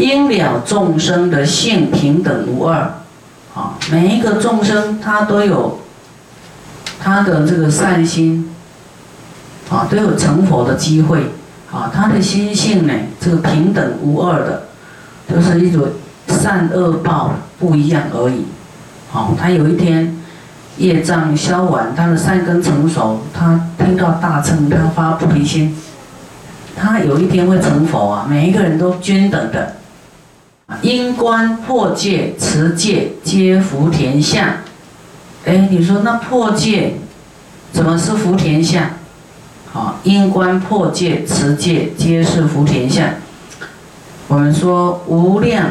因了众生的性平等无二，啊，每一个众生他都有他的这个善心，啊，都有成佛的机会，啊，他的心性呢，这个平等无二的，就是一种善恶报不一样而已，好，他有一天业障消完，他的善根成熟，他听到大乘，他发菩提心。他有一天会成佛啊！每一个人都均等的，因观破戒持戒皆福田相。哎，你说那破戒怎么是福田相？好，因观破戒持戒皆是福田相。我们说无量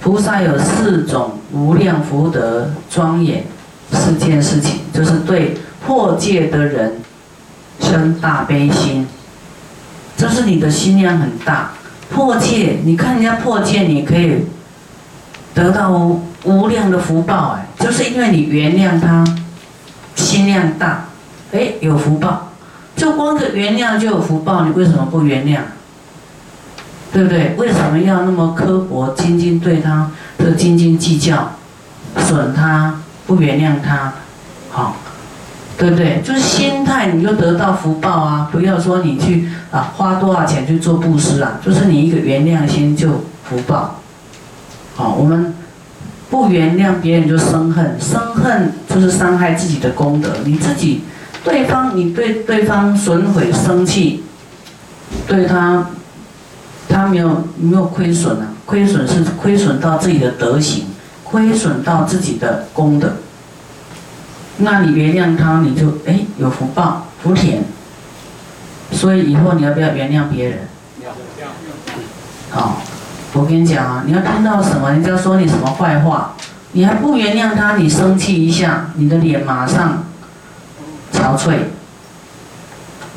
菩萨有四种无量福德庄严四件事情，就是对破戒的人生大悲心。就是你的心量很大，破戒，你看人家破戒，你可以得到无量的福报哎，就是因为你原谅他，心量大，哎，有福报，就光个原谅就有福报，你为什么不原谅？对不对？为什么要那么刻薄、斤斤对他，斤斤计较，损他，不原谅他，好？对不对？就是心态，你就得到福报啊！不要说你去啊，花多少钱去做布施啊，就是你一个原谅心就福报。好，我们不原谅别人就生恨，生恨就是伤害自己的功德。你自己，对方你对对方损毁生气，对他，他没有没有亏损啊？亏损是亏损到自己的德行，亏损到自己的功德。那你原谅他，你就哎有福报福田。所以以后你要不要原谅别人？好，我跟你讲啊，你要听到什么，人家说你什么坏话，你还不原谅他，你生气一下，你的脸马上憔悴。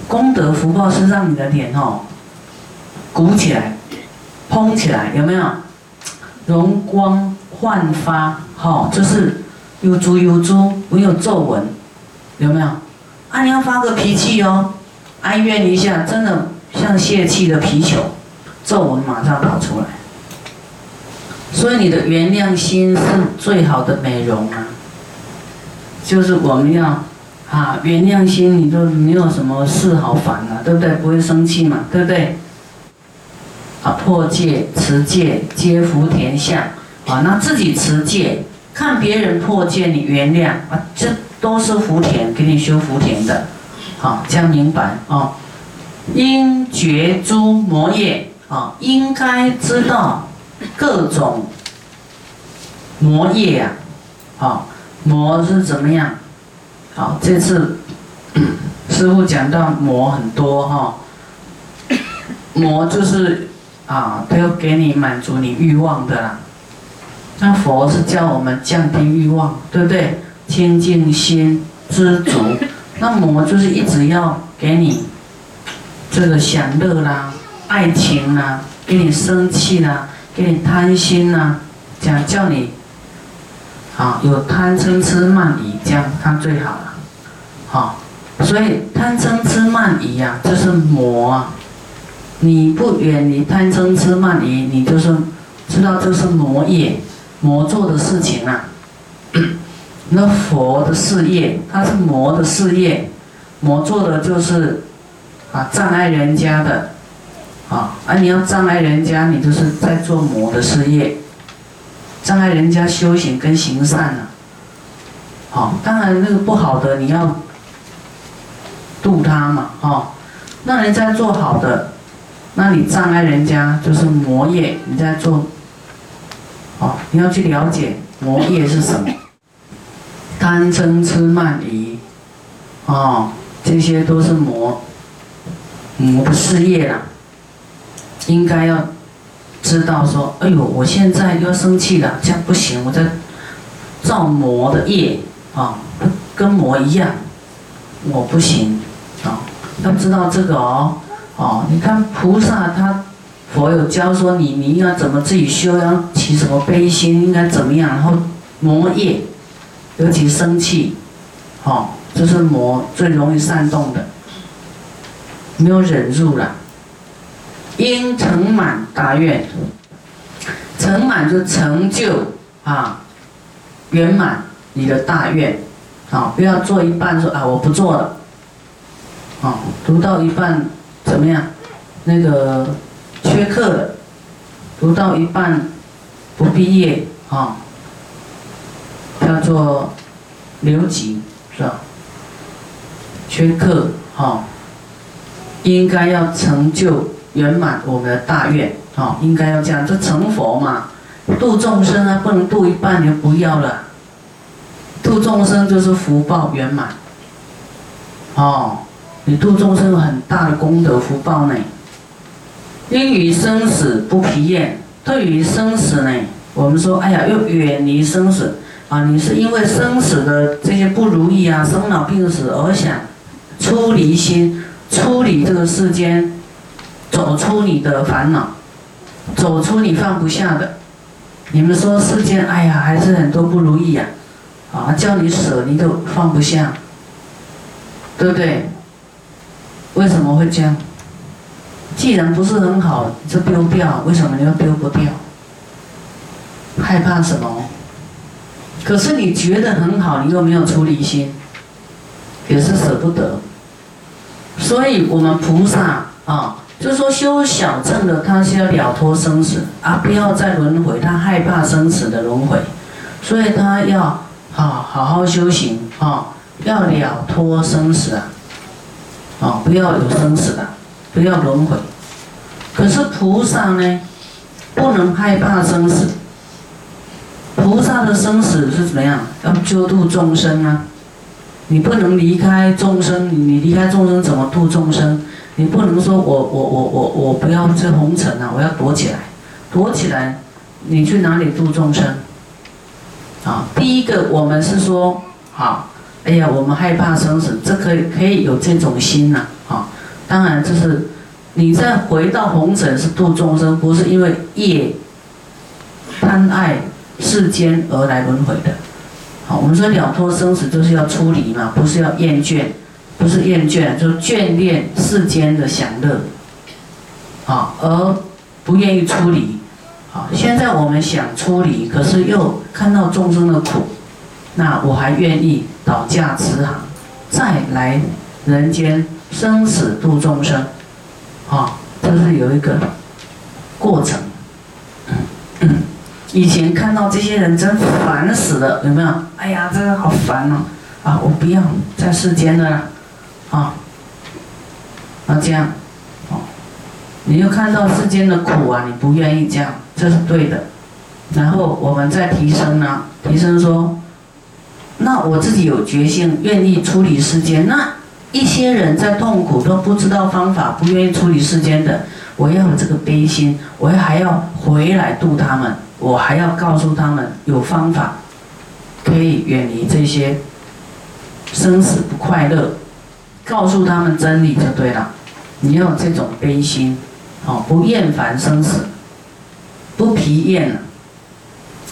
功德福报是让你的脸哦鼓起来，嘭起来，有没有？容光焕发，好，就是。有珠有珠，没有皱纹，有没有？啊，你要发个脾气哦，哀怨一下，真的像泄气的皮球，皱纹马上跑出来。所以你的原谅心是最好的美容啊，就是我们要啊原谅心，你都没有什么事好烦了，对不对？不会生气嘛，对不对？啊，破戒持戒皆福田相啊，那自己持戒。看别人破戒，你原谅啊，这都是福田，给你修福田的，好，这样明白啊？应觉诸魔业啊，应该知道各种魔业啊，好，魔是怎么样？好，这次 师傅讲到魔很多哈，魔就是啊，都要给你满足你欲望的啦。那佛是叫我们降低欲望，对不对？清净心，知足。那魔就是一直要给你这个享乐啦、爱情啦，给你生气啦，给你贪心啦，讲叫你啊有贪嗔痴慢疑，这样他最好了。好，所以贪嗔痴慢疑呀，就是魔。你不远离贪嗔痴慢疑，你就是知道这是魔业。魔做的事情啊，那佛的事业，它是魔的事业，魔做的就是啊障碍人家的，啊，而你要障碍人家，你就是在做魔的事业，障碍人家修行跟行善了，好，当然那个不好的你要度他嘛，哈，那人家做好的，那你障碍人家就是魔业，你在做。哦，你要去了解魔业是什么，贪嗔痴慢疑，哦，这些都是魔，魔的事业啦。应该要知道说，哎呦，我现在要生气了，这样不行，我在造魔的业啊，跟魔一样，我不行啊，要知道这个哦，哦，你看菩萨他。佛有教说你，你应该怎么自己修，要起什么悲心，应该怎么样，然后磨业，尤其生气，哦，这是魔最容易煽动的，没有忍住了，应成满大愿，成满就成就啊，圆满你的大愿，啊，不要做一半说啊我不做了，啊，读到一半怎么样？那个缺课，读到一半不毕业啊，叫做留级是吧？缺课哈，应该要成就圆满我们的大愿。哦，应该要这样，这成佛嘛，度众生啊，不能度一半就不要了。度众生就是福报圆满。哦，你度众生有很大的功德福报呢。因于生死不疲厌，对于生死呢，我们说，哎呀，要远离生死啊！你是因为生死的这些不如意啊，生老病死而想出离心，出离这个世间，走出你的烦恼。走出你放不下的，你们说世间，哎呀，还是很多不如意呀，啊，叫你舍你都放不下，对不对？为什么会这样？既然不是很好，就丢掉，为什么你又丢不掉？害怕什么？可是你觉得很好，你又没有出离心，也是舍不得。所以我们菩萨啊。就是说，修小乘的，他是要了脱生死啊，不要再轮回，他害怕生死的轮回，所以他要啊好好修行啊，要了脱生死啊，啊不要有生死的，不要轮回。可是菩萨呢，不能害怕生死。菩萨的生死是怎么样？要救度众生啊，你不能离开众生，你离开众生怎么度众生？你不能说我我我我我不要这红尘啊！我要躲起来，躲起来，你去哪里度众生？啊，第一个我们是说，好，哎呀，我们害怕生死，这可以可以有这种心呐，当然就是你再回到红尘是度众生，不是因为业贪爱世间而来轮回的。好，我们说了脱生死就是要出离嘛，不是要厌倦。不是厌倦，就是眷恋世间的享乐，啊，而不愿意出离，啊，现在我们想出离，可是又看到众生的苦，那我还愿意倒驾慈航，再来人间生死度众生，啊，这是有一个过程。以前看到这些人真烦死了，有没有？哎呀，这个好烦哦！啊，我不要在世间的了。啊，那这样，哦，你又看到世间的苦啊，你不愿意这样，这是对的。然后我们再提升呢，提升说，那我自己有决心，愿意处理世间。那一些人在痛苦都不知道方法，不愿意处理世间的，我要有这个悲心，我还要回来度他们，我还要告诉他们有方法，可以远离这些生死不快乐。告诉他们真理就对了，你要有这种悲心，哦，不厌烦生死，不疲厌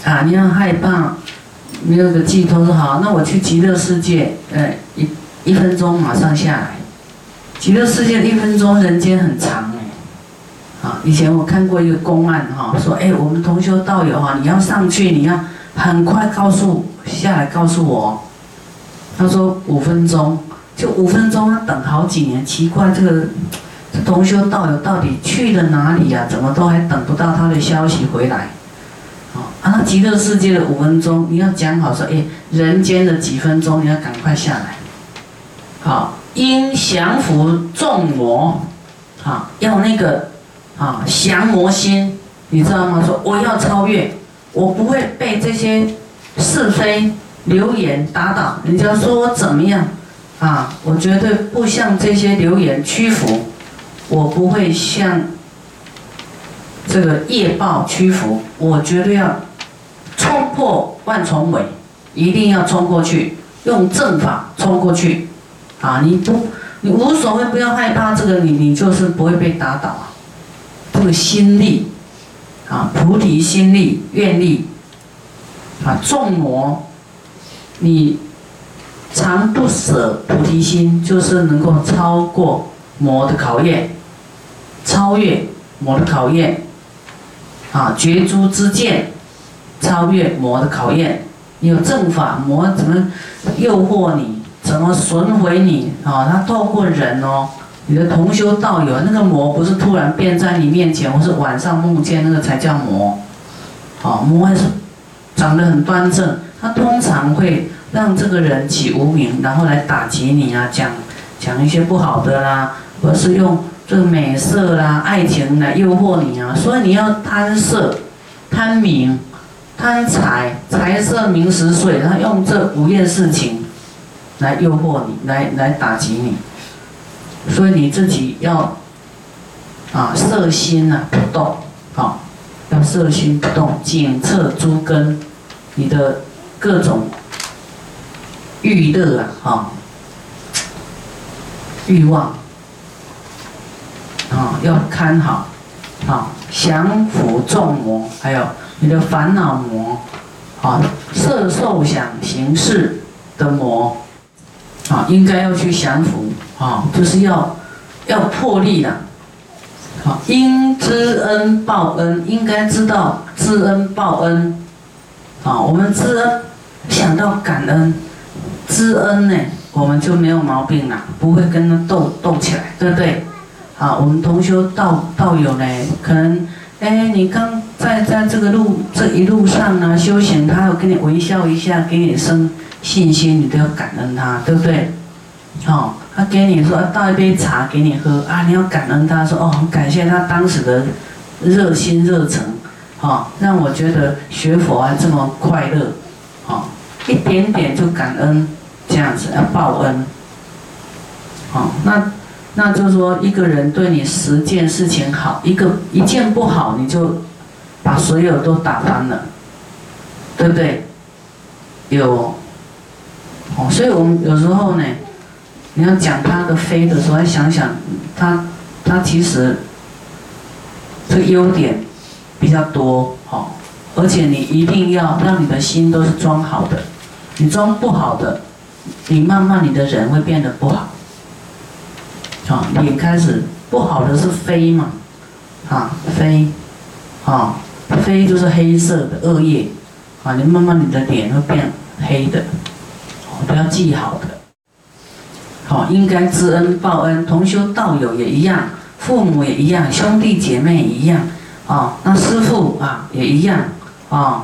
啊，你要害怕，没有个寄托说好，那我去极乐世界，呃，一一分钟马上下来，极乐世界一分钟，人间很长哎，啊，以前我看过一个公案哈，说哎，我们同修道友哈，你要上去，你要很快告诉下来告诉我，他说五分钟。就五分钟，要等好几年，奇怪，这个这同修道友到底去了哪里呀？怎么都还等不到他的消息回来？啊，那极乐世界的五分钟，你要讲好说，哎，人间的几分钟，你要赶快下来。好，应降伏众魔，啊，要那个啊降魔心，你知道吗？说我要超越，我不会被这些是非流言打倒，人家说我怎么样？啊，我绝对不向这些流言屈服，我不会向这个业报屈服，我绝对要冲破万重围，一定要冲过去，用正法冲过去。啊，你不，你无所谓，不要害怕这个，你你就是不会被打倒。这个心力，啊，菩提心力、愿力，啊，众魔，你。常不舍菩提心，就是能够超过魔的考验，超越魔的考验，啊，绝诸之见，超越魔的考验。你有正法，魔怎么诱惑你？怎么损毁你？啊，他透过人哦，你的同修道友，那个魔不是突然变在你面前，或是晚上梦见那个才叫魔。啊，魔还是长得很端正，他通常会让这个人起无名，然后来打击你啊，讲讲一些不好的啦，或是用。这个美色啦，爱情来诱惑你啊，所以你要贪色、贪名、贪财，财色名食睡，他用这五件事情来诱惑你，来来打击你，所以你自己要啊，色心啊不动，啊，要色心不动，检测诸根，你的各种欲乐啊，哈，欲望。啊，要看好，啊，降伏众魔，还有你的烦恼魔，啊，色受想行识的魔，啊，应该要去降服，啊，就是要要破例的，好，应知恩报恩，应该知道知恩报恩，啊，我们知恩想到感恩，知恩呢，我们就没有毛病了，不会跟他斗斗起来，对不对？啊，我们同修道道友呢，可能，哎，你刚在在这个路这一路上呢修行，他要跟你微笑一下，给你生信心，你都要感恩他，对不对？哦，他给你说倒一杯茶给你喝啊，你要感恩他，说哦，感谢他当时的热心热诚，好，让我觉得学佛啊这么快乐，好，一点点就感恩，这样子要报恩，好，那。那就是说，一个人对你十件事情好，一个一件不好，你就把所有都打翻了，对不对？有，哦，所以我们有时候呢，你要讲他的非的时候，要想想他，他其实这个优点比较多，哦，而且你一定要让你的心都是装好的，你装不好的，你慢慢你的人会变得不好。啊，脸开始不好的是飞嘛，啊飞，啊飞就是黑色的恶业，啊你慢慢你的脸会变黑的，不要记好的，好应该知恩报恩，同修道友也一样，父母也一样，兄弟姐妹也一样，啊那师傅啊也一样，啊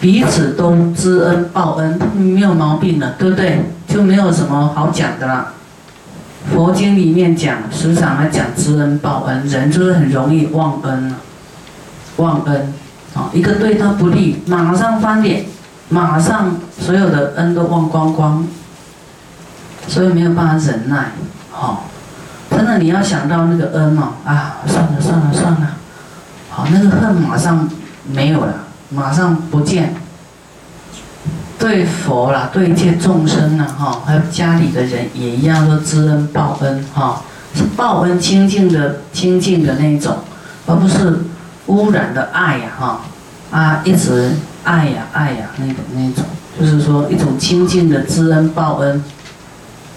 彼此都知恩报恩，没有毛病的，对不对？就没有什么好讲的了。佛经里面讲，时常来讲知恩报恩，人就是很容易忘恩忘恩，啊，一个对他不利，马上翻脸，马上所有的恩都忘光光，所以没有办法忍耐，好，真的你要想到那个恩哦，啊，算了算了算了，好，那个恨马上没有了，马上不见。对佛啦，对一切众生呐，哈，还有家里的人也一样，都知恩报恩，哈，是报恩清净的清净的那一种，而不是污染的爱呀，哈，啊，一直爱呀爱呀那种那种，就是说一种清净的知恩报恩，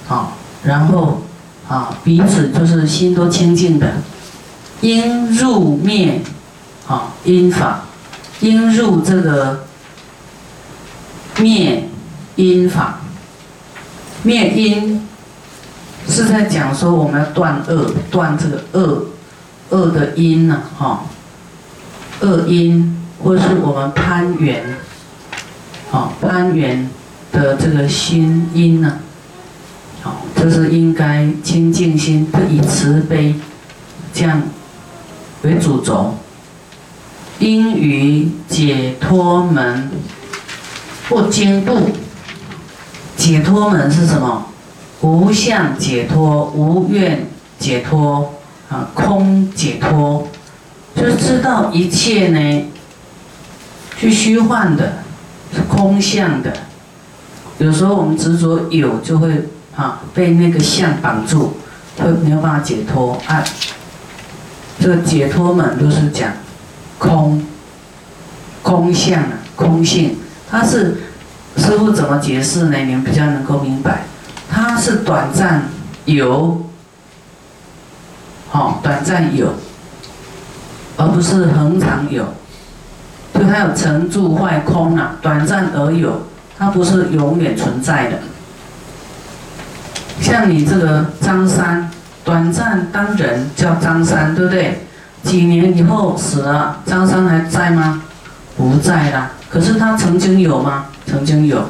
好，然后啊彼此就是心都清净的，应入灭，啊因法，应入这个。灭因法，灭因是在讲说我们要断恶，断这个恶恶的因呐，哈，恶因或是我们攀缘，好攀缘的这个心因呢，好，这是应该清净心，以慈悲这样为主轴，因于解脱门。不经度，解脱门是什么？无相解脱，无愿解脱，啊，空解脱，就是知道一切呢，是虚幻的，空相的。有时候我们执着有，就会啊被那个相绑住，会没有办法解脱啊。这个解脱门都是讲空，空相，空性。它是师傅怎么解释呢？你们比较能够明白。它是短暂有，好，短暂有，而不是恒常有。就它有成住坏空啊，短暂而有，它不是永远存在的。像你这个张三，短暂当人叫张三，对不对？几年以后死了，张三还在吗？不在了。可是他曾经有吗？曾经有。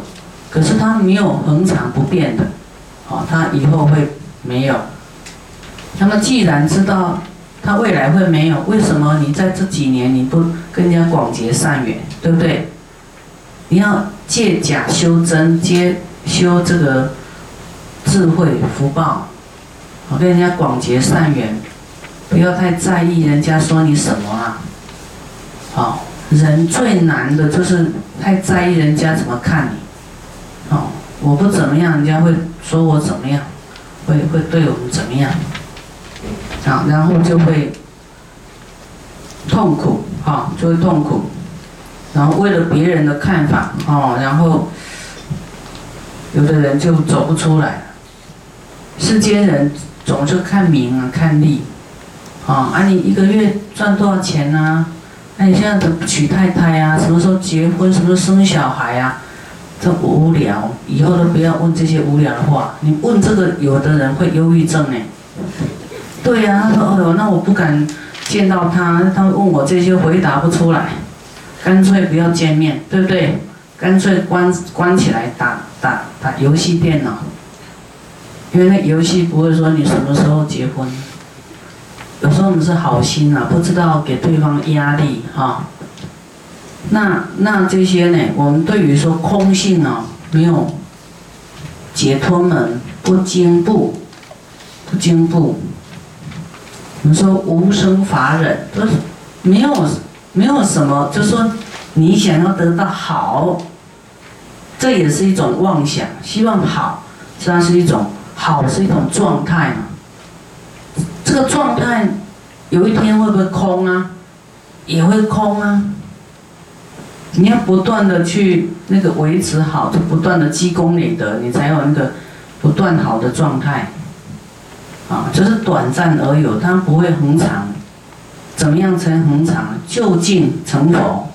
可是他没有恒常不变的，哦，他以后会没有。那么既然知道他未来会没有，为什么你在这几年你不跟人家广结善缘，对不对？你要借假修真，接修这个智慧福报，我跟人家广结善缘，不要太在意人家说你什么啊。好，人最难的就是太在意人家怎么看你。好，我不怎么样，人家会说我怎么样，会会对我们怎么样？好，然后就会痛苦，啊，就会痛苦，然后为了别人的看法，哦，然后有的人就走不出来。世间人总是看名啊，看利，啊，啊，你一个月赚多少钱呢？那你现在怎么娶太太啊？什么时候结婚？什么时候生小孩啊？这无聊，以后都不要问这些无聊的话。你问这个，有的人会忧郁症呢。对呀，他说：“哦哟，那我不敢见到他，他问我这些回答不出来，干脆不要见面，对不对？干脆关关起来打打打游戏电脑，因为那游戏不会说你什么时候结婚。有时候我们是好心啊，不知道给对方压力哈。那那这些呢？我们对于说空性呢，没有解脱门，不经步，不经步。”我们说无生法忍，就是没有没有什么，就说你想要得到好，这也是一种妄想，希望好，实际上是一种好是一种状态嘛。这个状态有一天会不会空啊？也会空啊。你要不断的去那个维持好，就不断的积功累德，你才有那个不断好的状态。啊，就是短暂而有，它不会恒长。怎么样才恒长？就近成佛，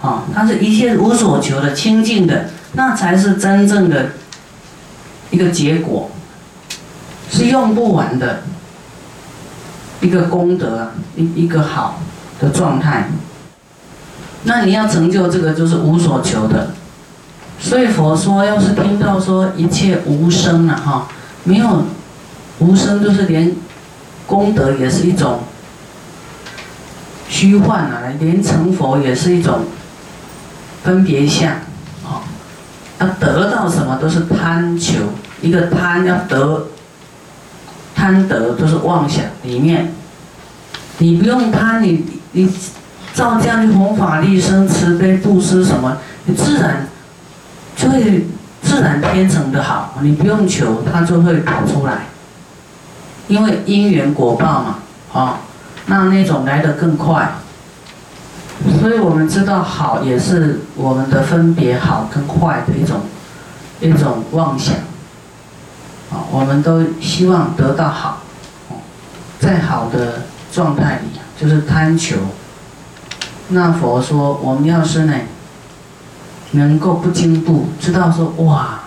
啊，它是一切无所求的清净的，那才是真正的一个结果，是用不完的一个功德，一一个好的状态。那你要成就这个，就是无所求的。所以佛说，要是听到说一切无声了，哈，没有。无声就是连功德也是一种虚幻啊，连成佛也是一种分别相，啊，要得到什么都是贪求，一个贪要得，贪得都是妄想里面，你不用贪，你你照这样去弘法利生慈悲布施什么，你自然就会自然天成的好，你不用求，它就会跑出来。因为因缘果报嘛，哦，那那种来得更快，所以我们知道好也是我们的分别好跟坏的一种一种妄想，啊，我们都希望得到好，在好的状态里就是贪求。那佛说，我们要是呢，能够不进步，知道说哇。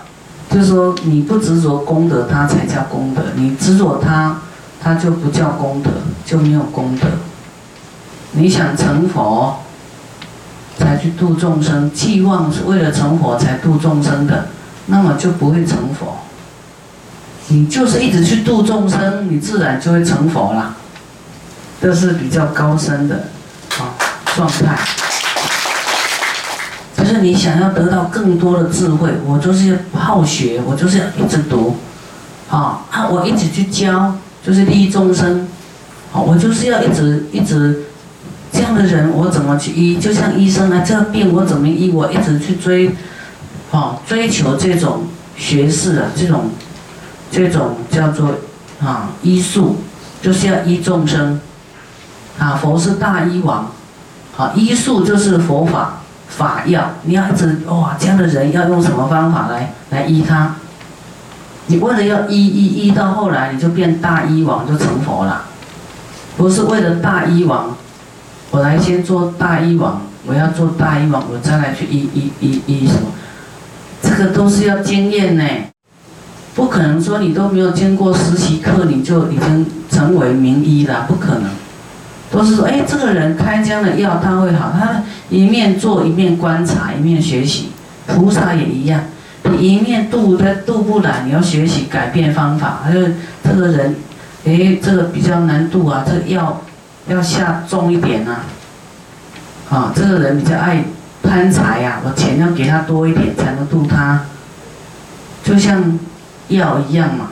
就是说，你不执着功德，它才叫功德；你执着它，它就不叫功德，就没有功德。你想成佛，才去度众生，寄望是为了成佛才度众生的，那么就不会成佛。你就是一直去度众生，你自然就会成佛了。这是比较高深的啊状态。就是你想要得到更多的智慧，我就是要好学，我就是要一直读，啊啊，我一直去教，就是利益众生，好，我就是要一直一直这样的人，我怎么去医？就像医生啊，这个病我怎么医？我一直去追，啊，追求这种学士啊，这种这种叫做啊医术，就是要医众生，啊，佛是大医王，好，医术就是佛法。法药，你要一直哇，这样的人要用什么方法来来医他？你为了要医医医到后来，你就变大医王，就成佛了。不是为了大医王我来先做大医王，我要做大医王，我再来去医医医医什么？这个都是要经验呢，不可能说你都没有经过实习课，你就已经成为名医了，不可能。都是说，哎，这个人开这样的药他会好，他一面做一面观察一面学习，菩萨也一样，你一面渡他渡不来，你要学习改变方法。还有这个人，哎，这个比较难渡啊，这个药要下重一点啊，啊，这个人比较爱贪财呀，我钱要给他多一点才能渡他，就像药一样嘛。